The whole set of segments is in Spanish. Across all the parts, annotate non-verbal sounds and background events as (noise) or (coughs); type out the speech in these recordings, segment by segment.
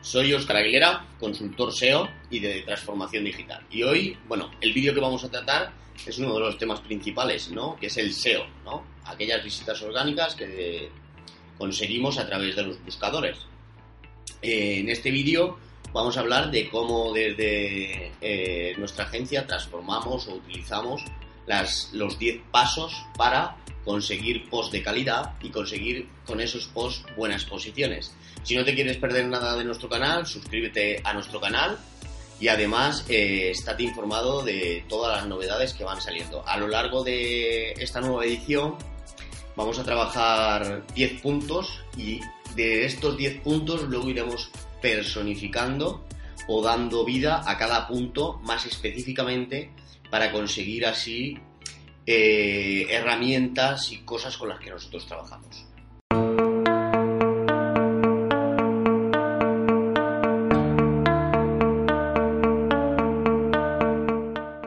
soy Oscar Aguilera, consultor SEO y de transformación digital. Y hoy, bueno, el vídeo que vamos a tratar es uno de los temas principales, ¿no? Que es el SEO, ¿no? Aquellas visitas orgánicas que conseguimos a través de los buscadores. Eh, en este vídeo vamos a hablar de cómo desde eh, nuestra agencia transformamos o utilizamos las, los 10 pasos para conseguir posts de calidad y conseguir con esos posts buenas posiciones. Si no te quieres perder nada de nuestro canal, suscríbete a nuestro canal y además eh, estate informado de todas las novedades que van saliendo. A lo largo de esta nueva edición vamos a trabajar 10 puntos y de estos 10 puntos luego iremos personificando o dando vida a cada punto más específicamente para conseguir así eh, herramientas y cosas con las que nosotros trabajamos.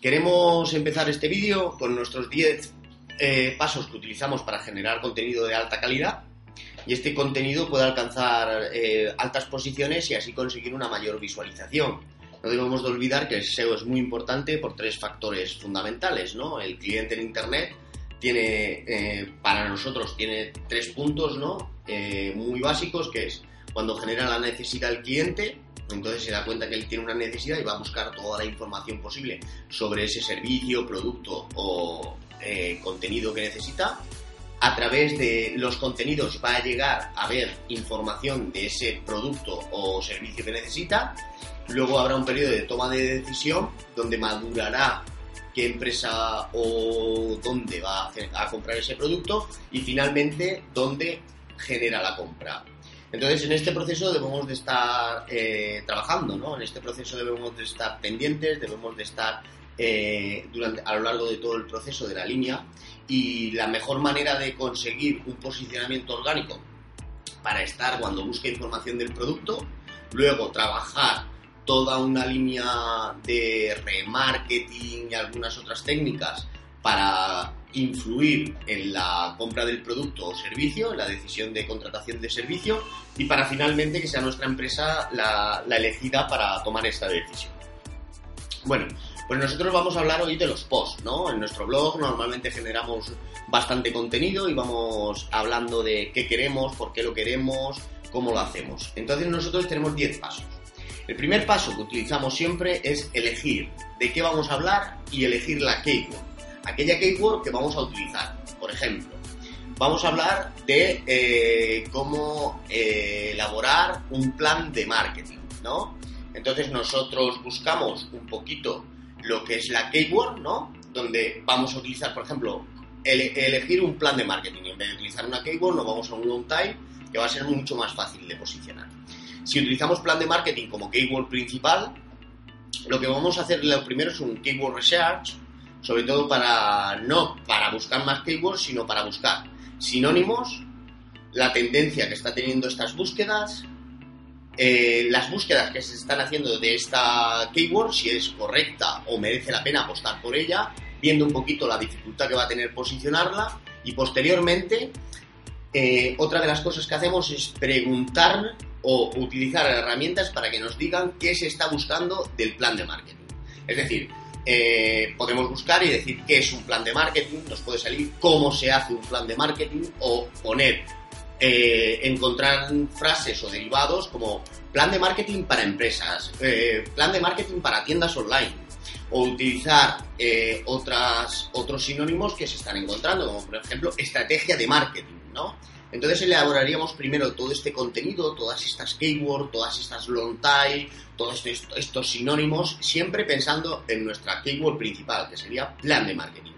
Queremos empezar este vídeo con nuestros 10 eh, pasos que utilizamos para generar contenido de alta calidad y este contenido puede alcanzar eh, altas posiciones y así conseguir una mayor visualización. No debemos de olvidar que el SEO es muy importante por tres factores fundamentales, ¿no? El cliente en Internet tiene, eh, para nosotros, tiene tres puntos, ¿no? Eh, muy básicos, que es cuando genera la necesidad el cliente, entonces se da cuenta que él tiene una necesidad y va a buscar toda la información posible sobre ese servicio, producto o contenido que necesita a través de los contenidos va a llegar a ver información de ese producto o servicio que necesita. Luego habrá un periodo de toma de decisión donde madurará qué empresa o dónde va a, comprar ese producto y finalmente dónde genera la compra. Entonces, en este proceso debemos de estar eh, trabajando, ¿no? En este proceso debemos de estar pendientes, debemos de estar eh, durante, a lo largo de todo el proceso de la línea y la mejor manera de conseguir un posicionamiento orgánico para estar cuando busque información del producto, luego trabajar toda una línea de remarketing y algunas otras técnicas para influir en la compra del producto o servicio, en la decisión de contratación de servicio y para finalmente que sea nuestra empresa la, la elegida para tomar esta decisión. Bueno, pues nosotros vamos a hablar hoy de los posts, ¿no? En nuestro blog normalmente generamos bastante contenido y vamos hablando de qué queremos, por qué lo queremos, cómo lo hacemos. Entonces nosotros tenemos 10 pasos. El primer paso que utilizamos siempre es elegir de qué vamos a hablar y elegir la keyword. Aquella keyword que vamos a utilizar. Por ejemplo, vamos a hablar de eh, cómo eh, elaborar un plan de marketing, ¿no? Entonces nosotros buscamos un poquito lo que es la keyword, ¿no? Donde vamos a utilizar, por ejemplo, elegir un plan de marketing. En vez de utilizar una keyword, nos vamos a un long time que va a ser mucho más fácil de posicionar. Si utilizamos plan de marketing como keyword principal, lo que vamos a hacer lo primero es un keyword research, sobre todo para no para buscar más keywords, sino para buscar sinónimos, la tendencia que está teniendo estas búsquedas, eh, las búsquedas que se están haciendo de esta keyword, si es correcta o merece la pena apostar por ella, viendo un poquito la dificultad que va a tener posicionarla y posteriormente eh, otra de las cosas que hacemos es preguntar o utilizar herramientas para que nos digan qué se está buscando del plan de marketing. Es decir, eh, podemos buscar y decir qué es un plan de marketing, nos puede salir cómo se hace un plan de marketing o poner eh, encontrar frases o derivados como plan de marketing para empresas, eh, plan de marketing para tiendas online, o utilizar otras, otros sinónimos que se están encontrando, como por ejemplo estrategia de marketing, ¿no? Entonces elaboraríamos primero todo este contenido, todas estas keywords, todas estas long tail, todos estos, sinónimos, siempre pensando en nuestra keyword principal, que sería plan de marketing.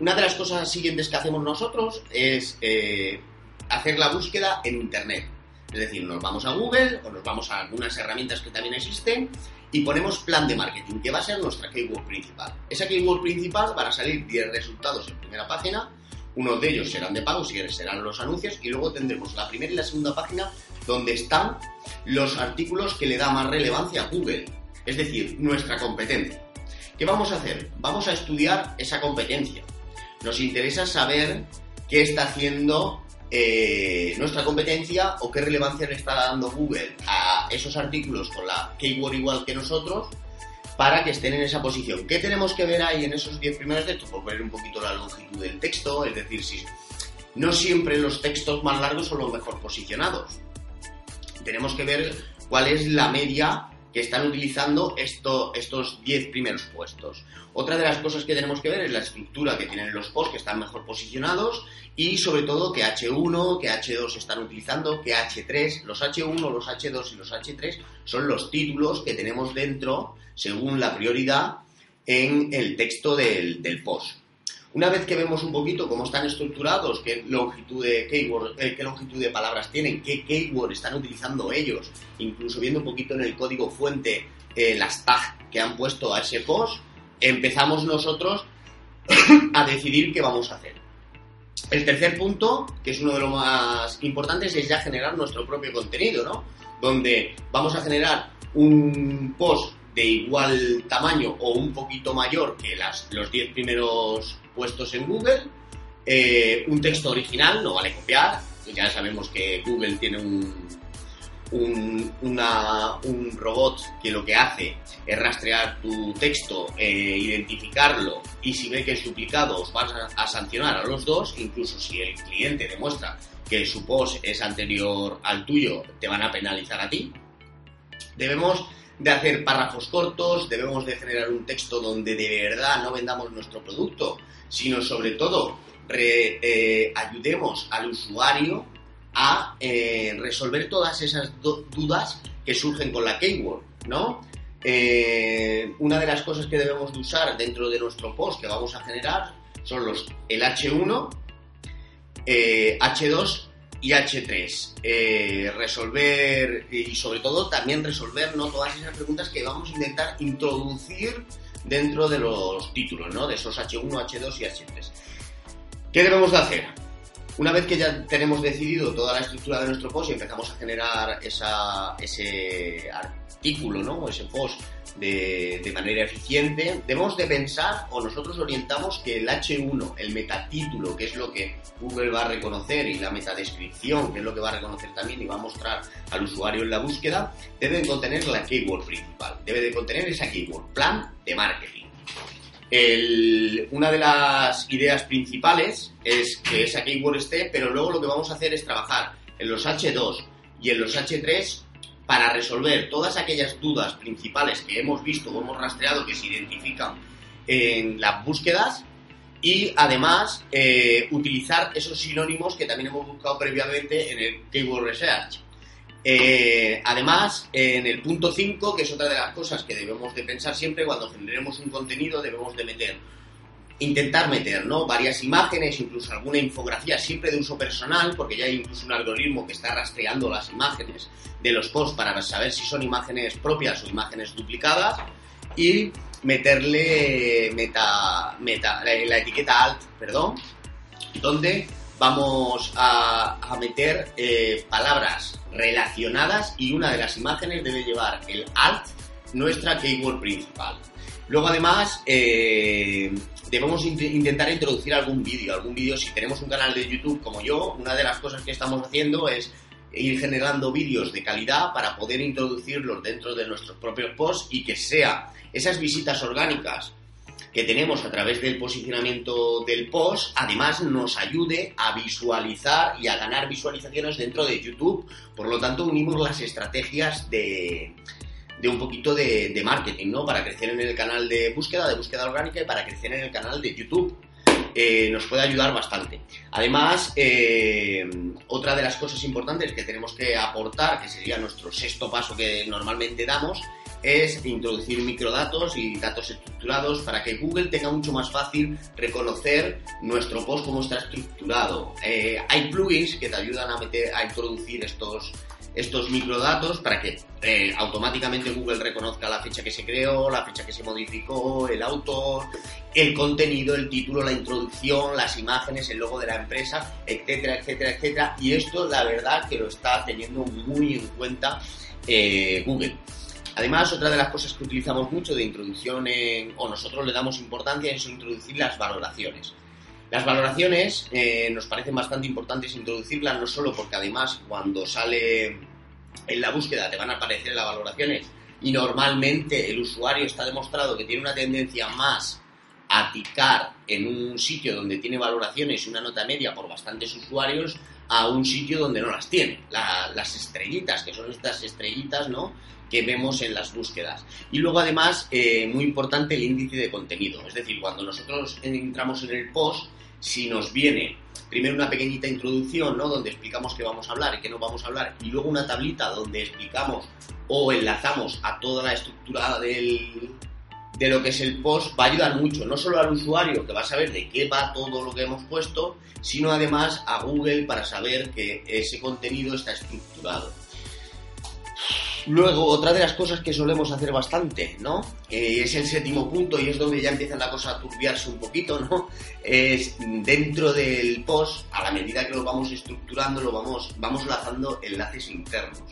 Una de las cosas siguientes que hacemos nosotros es hacer la búsqueda en Internet. Es decir, nos vamos a Google o nos vamos a algunas herramientas que también existen y ponemos plan de marketing, que va a ser nuestra keyword principal. Esa keyword principal van a salir 10 resultados en primera página, unos de ellos serán de pago, si serán los anuncios, y luego tendremos la primera y la segunda página donde están los artículos que le da más relevancia a Google, es decir, nuestra competencia. ¿Qué vamos a hacer? Vamos a estudiar esa competencia. Nos interesa saber qué está haciendo eh, nuestra competencia o qué relevancia le está dando Google a esos artículos con la keyword igual que nosotros para que estén en esa posición. ¿Qué tenemos que ver ahí en esos 10 primeros textos? Por ver un poquito la longitud del texto, es decir, si no siempre los textos más largos son los mejor posicionados. Tenemos que ver cuál es la media que están utilizando esto, estos 10 primeros puestos. Otra de las cosas que tenemos que ver es la estructura que tienen los posts que están mejor posicionados y sobre todo que H1, que H2 están utilizando, que H3, los H1, los H2 y los H3 son los títulos que tenemos dentro según la prioridad en el texto del, post. Una vez que vemos un poquito cómo están estructurados, qué longitud de eh, qué longitud de palabras tienen, qué keyword están utilizando ellos, incluso viendo un poquito en el código fuente eh, las tags que han puesto a ese post, empezamos nosotros a decidir qué vamos a hacer. El tercer punto, que es uno de los más importantes, es ya generar nuestro propio contenido, ¿no? Donde vamos a generar un post de igual tamaño o un poquito mayor que las, los 10 primeros puestos en Google, eh, un texto original, no vale copiar, ya sabemos que Google tiene un, un, un robot que lo que hace es rastrear tu texto, eh, identificarlo y si ve que es duplicado os vas a, sancionar a los dos, incluso si el cliente demuestra que su post es anterior al tuyo, te van a penalizar a ti. Debemos de hacer párrafos cortos, debemos de generar un texto donde de verdad no vendamos nuestro producto, sino sobre todo eh, ayudemos al usuario a eh, resolver todas esas dudas que surgen con la keyword, ¿no? Eh, una de las cosas que debemos de usar dentro de nuestro post que vamos a generar son los el H1, H2 y H3. resolver y sobre todo también resolver ¿no? todas esas preguntas que vamos a intentar introducir dentro de los títulos, ¿no? de esos H1, H2 y H3. ¿Qué debemos de hacer? Una vez que ya tenemos decidido toda la estructura de nuestro post y empezamos a generar ese artículo, ¿no? ese post de, de, manera eficiente, debemos de pensar o nosotros orientamos que el H1, el metatítulo, que es lo que Google va a reconocer, y la metadescripción, que es lo que va a reconocer también y va a mostrar al usuario en la búsqueda, debe de contener la keyword principal, debe de contener esa keyword, plan de marketing una de las ideas principales es que esa keyword esté, pero luego lo que vamos a hacer es trabajar en los H2 y en los H3 para resolver todas aquellas dudas principales que hemos visto o hemos rastreado que se identifican en las búsquedas y además eh, utilizar esos sinónimos que también hemos buscado previamente en el Keyword Research. Eh, además, en el punto 5, que es otra de las cosas que debemos de pensar siempre cuando generemos un contenido, debemos de meter, intentar meter, ¿no? Varias imágenes, incluso alguna infografía, siempre de uso personal, porque ya hay incluso un algoritmo que está rastreando las imágenes de los posts para saber si son imágenes propias o imágenes duplicadas, y meterle meta, meta, la etiqueta alt, perdón, donde vamos a, meter eh, palabras relacionadas y una de las imágenes debe llevar el alt, nuestra keyword principal. Luego además eh, debemos intentar introducir algún vídeo, algún vídeo si tenemos un canal de YouTube como yo, una de las cosas que estamos haciendo es ir generando vídeos de calidad para poder introducirlos dentro de nuestros propios posts y que sea esas visitas orgánicas que tenemos a través del posicionamiento del post, además nos ayude a visualizar y a ganar visualizaciones dentro de YouTube. Por lo tanto, unimos las estrategias de, un poquito de, marketing, ¿no? Para crecer en el canal de búsqueda, de búsqueda orgánica y para crecer en el canal de YouTube. Eh, nos puede ayudar bastante. Además, eh, otra de las cosas importantes que tenemos que aportar, que sería nuestro sexto paso que normalmente damos, es introducir microdatos y datos estructurados para que Google tenga mucho más fácil reconocer nuestro post como está estructurado. Eh, hay plugins que te ayudan a, meter, a introducir estos, estos microdatos para que eh, automáticamente Google reconozca la fecha que se creó, la fecha que se modificó, el autor, el contenido, el título, la introducción, las imágenes, el logo de la empresa, etcétera, etcétera, etcétera. Y esto, la verdad, que lo está teniendo muy en cuenta eh, Google. Además, otra de las cosas que utilizamos mucho de introducción o nosotros le damos importancia es introducir las valoraciones. Las valoraciones eh, nos parecen bastante importantes introducirlas, no solo porque además cuando sale en la búsqueda te van a aparecer las valoraciones y normalmente el usuario está demostrado que tiene una tendencia más a ticar en un sitio donde tiene valoraciones y una nota media por bastantes usuarios a un sitio donde no las tiene. las estrellitas, que son estas estrellitas, ¿no? Que vemos en las búsquedas. Y luego además, eh, muy importante, el índice de contenido. Es decir, cuando nosotros entramos en el post, si nos viene primero una pequeñita introducción, ¿no? Donde explicamos qué vamos a hablar y qué no vamos a hablar, y luego una tablita donde explicamos o enlazamos a toda la estructura del, de lo que es el post, va a ayudar mucho, no solo al usuario que va a saber de qué va todo lo que hemos puesto, sino además a Google para saber que ese contenido está estructurado. Luego, otra de las cosas que solemos hacer bastante, ¿no? Es el séptimo punto y es donde ya empieza la cosa a turbiarse un poquito, ¿no? Es dentro del post, a la medida que lo vamos estructurando, lo vamos, vamos lanzando enlaces internos.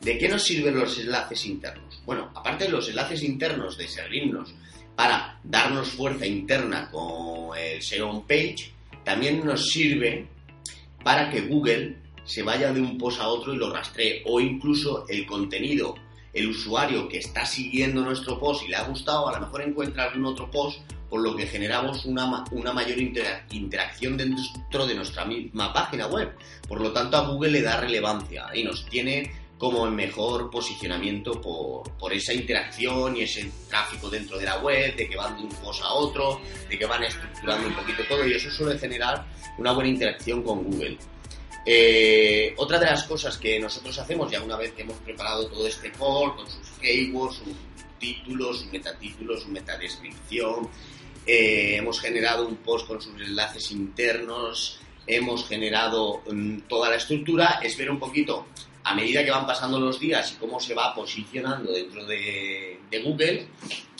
¿De qué nos sirven los enlaces internos? Bueno, aparte de los enlaces internos de servirnos para darnos fuerza interna con el SEO page, también nos sirve para que Google se vaya de un post a otro y lo rastree, o incluso el contenido, el usuario que está siguiendo nuestro post y le ha gustado, a lo mejor encuentra algún otro post, por lo que generamos una, una mayor interacción dentro de nuestra misma página web. Por lo tanto, a Google le da relevancia y nos tiene como el mejor posicionamiento por, por, esa interacción y ese tráfico dentro de la web, de que van de un post a otro, de que van estructurando un poquito todo y eso suele generar una buena interacción con Google. Eh, otra de las cosas que nosotros hacemos, ya una vez que hemos preparado todo este call con sus keywords, sus títulos, sus metatítulos, su metadescripción, eh, hemos generado un post con sus enlaces internos, hemos generado mm, toda la estructura, es ver un poquito a medida que van pasando los días y cómo se va posicionando dentro de, de Google,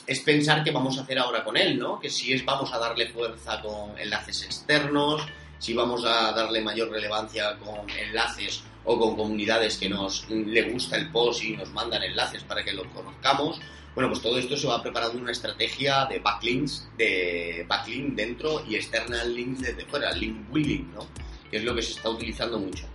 es pensar qué vamos a hacer ahora con él, ¿no? Que si es vamos a darle fuerza con enlaces externos, si vamos a darle mayor relevancia con enlaces o con comunidades que nos le gusta el post y nos mandan enlaces para que los conozcamos. Bueno, pues todo esto se va preparando una estrategia de backlinks, de backlink dentro y external links desde fuera, link building, ¿no? Que es lo que se está utilizando mucho.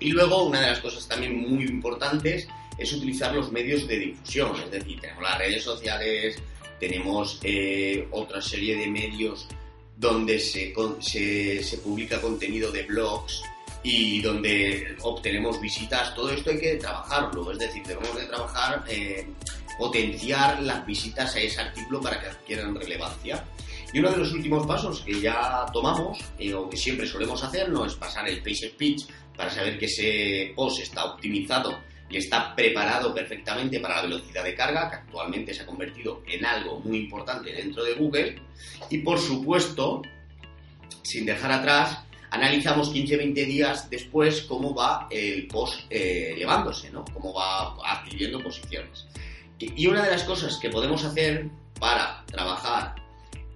Y luego, una de las cosas también muy importantes es utilizar los medios de difusión, es decir, tenemos las redes sociales, tenemos eh, otra serie de medios donde se, se, publica contenido de blogs y donde obtenemos visitas, todo esto hay que trabajarlo, es decir, debemos de trabajar, eh, potenciar las visitas a ese artículo para que adquieran relevancia. Y uno de los últimos pasos que ya tomamos, eh, o que siempre solemos hacer, no es pasar el page speech para saber que ese post está optimizado y está preparado perfectamente para la velocidad de carga, que actualmente se ha convertido en algo muy importante dentro de Google. Y por supuesto, sin dejar atrás, analizamos 15-20 días después cómo va el post eh, llevándose, ¿no? cómo va adquiriendo posiciones. Y una de las cosas que podemos hacer para trabajar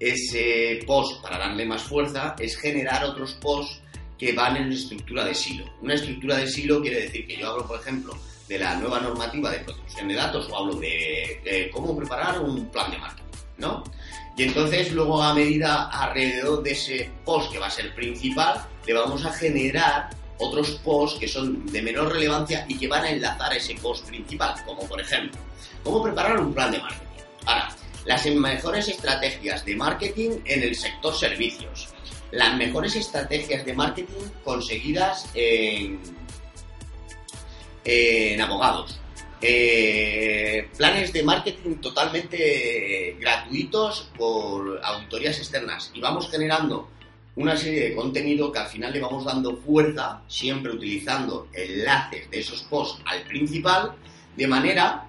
ese post, para darle más fuerza, es generar otros posts que van en estructura de silo. Una estructura de silo quiere decir que yo hablo, por ejemplo, de la nueva normativa de protección de datos o hablo de, cómo preparar un plan de marketing, ¿no? Y entonces luego a medida alrededor de ese post que va a ser principal, le vamos a generar otros posts que son de menor relevancia y que van a enlazar a ese post principal, como por ejemplo, cómo preparar un plan de marketing. Ahora, las mejores estrategias de marketing en el sector servicios. Las mejores estrategias de marketing conseguidas en en abogados. Eh, planes de marketing totalmente gratuitos por auditorías externas y vamos generando una serie de contenido que al final le vamos dando fuerza, siempre utilizando enlaces de esos posts al principal, de manera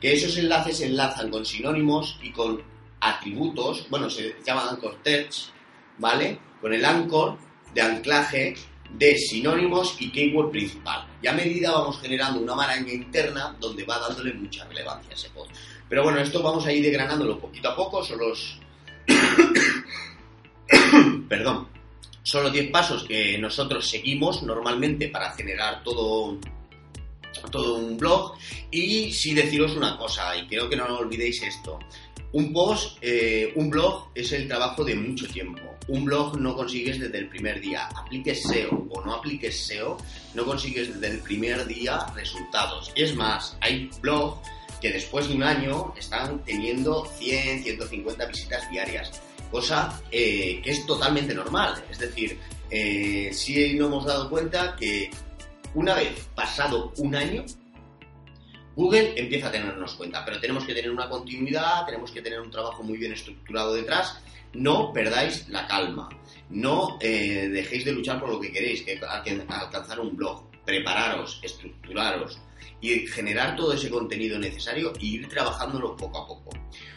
que esos enlaces se enlazan con sinónimos y con atributos, bueno, se llaman anchor text, ¿vale? Con el anchor de anclaje de sinónimos y keyword principal. Y a medida vamos generando una maraña interna donde va dándole mucha relevancia a ese post. Pero bueno, esto vamos a ir degranándolo poquito a poco, son los... (coughs) Perdón. Son los 10 pasos que nosotros seguimos normalmente para generar todo, todo un blog. Y sí deciros una cosa, y creo que no olvidéis esto. Un post, eh, un blog es el trabajo de mucho tiempo. Un blog no consigues desde el primer día. Apliques SEO o no apliques SEO, no consigues desde el primer día resultados. Es más, hay blogs que después de un año están teniendo 100, 150 visitas diarias, cosa eh, que es totalmente normal. Es decir, eh, sí nos hemos dado cuenta que una vez pasado un año, Google empieza a tenernos cuenta, pero tenemos que tener una continuidad, tenemos que tener un trabajo muy bien estructurado detrás. No perdáis la calma, no eh, dejéis de luchar por lo que queréis, que alcanzar un blog, prepararos, estructuraros, y generar todo ese contenido necesario e ir trabajándolo poco a poco.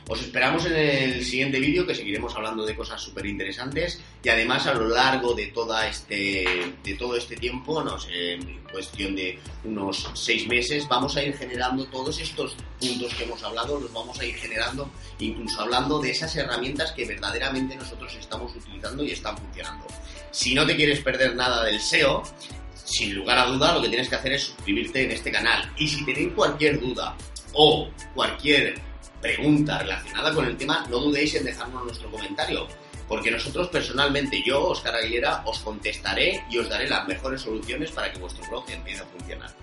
Os esperamos en el siguiente vídeo que seguiremos hablando de cosas súper interesantes y además a lo largo de, este, de todo este tiempo, no sé, en cuestión de unos seis meses, vamos a ir generando todos estos puntos que hemos hablado, los vamos a ir generando, incluso hablando de esas herramientas que verdaderamente nosotros estamos utilizando y están funcionando. Si no te quieres perder nada del SEO, sin lugar a duda lo que tienes que hacer es suscribirte en este canal. Y si tenéis cualquier duda o cualquier pregunta relacionada con el tema, no dudéis en dejarnos nuestro comentario. Porque nosotros personalmente, yo, Oscar Aguilera, os contestaré y os daré las mejores soluciones para que vuestro blog empiece a funcionar.